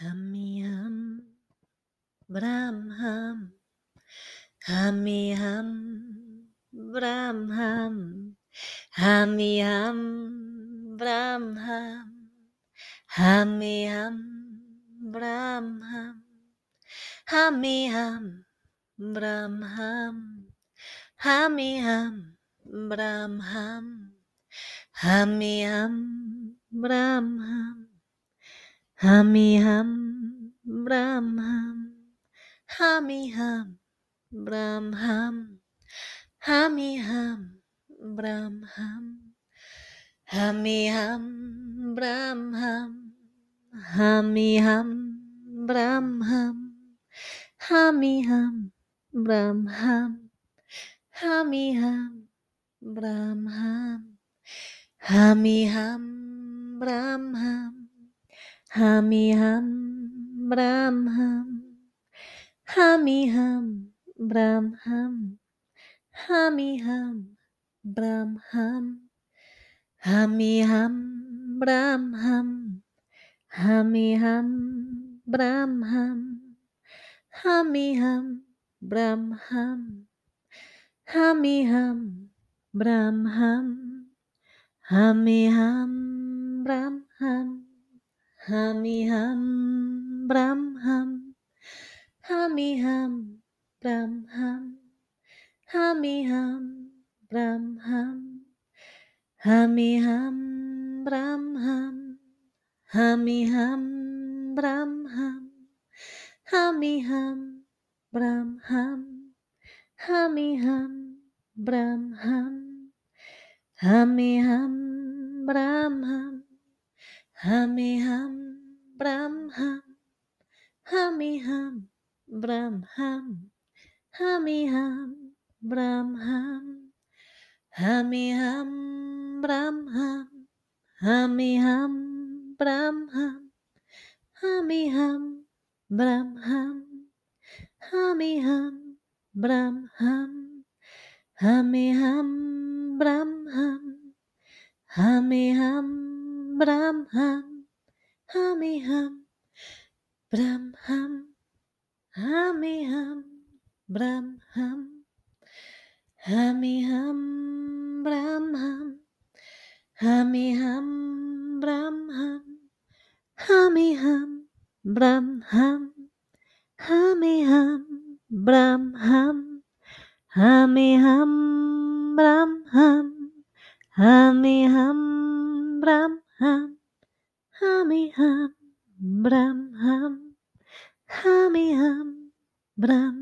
Hammy hum, Bram hum, Hammy hum, Bram hum, Hammy hum, Bram hum, Hammy hum, Bram hum, Hammy hum, Bram hum, Hammy ฮามีฮัมรามฮัมฮามีฮัมบรามฮัมฮามีฮัมบรามฮัมฮามีฮัมบรามฮัมฮามีฮัมบรามฮัมฮามีฮัมบรามฮัมฮามีฮัมบรามฮัมฮามีฮัมบรามฮัมฮามิฮัมบรามฮัมฮามิฮัมบรามฮัมฮามิฮัมบรามฮัมฮามิฮัมบรามฮัมฮามิฮัมบรามฮัมฮามิฮัมบรามหัมหามิฮัมบรามหัมหามิหัม Hami hum bram hum. Hami hum bram hum. Hami hum bram hum. Hami hum bram hum. Hami hum bram hum. Hami hum bram hum. Hami hum bram hum. Hami hum bram hum. ฮัมมิฮัมบรัมฮัมฮัมมิฮัมบรัมฮัมฮัมมิฮัมบรัมฮัมฮัมมิฮัมบรัมฮัมฮัมมิฮัมบรัมฮัมฮัมมิฮัมบรัมฮัมฮัมมิฮัมบรัมฮัมฮัมิฮัมบรัมฮัมฮัมิฮัม Abraham, Hamiham, Bramham, Hamiham, Bramham, Hamiham, Bramham, Hamiham, Bramham, Hamiham, Bramham, Hamiham, Bramham, Hamiham, Bramham, Hamiham, Bramham, hum, hummy hum, brum hum, hummy hum, brum.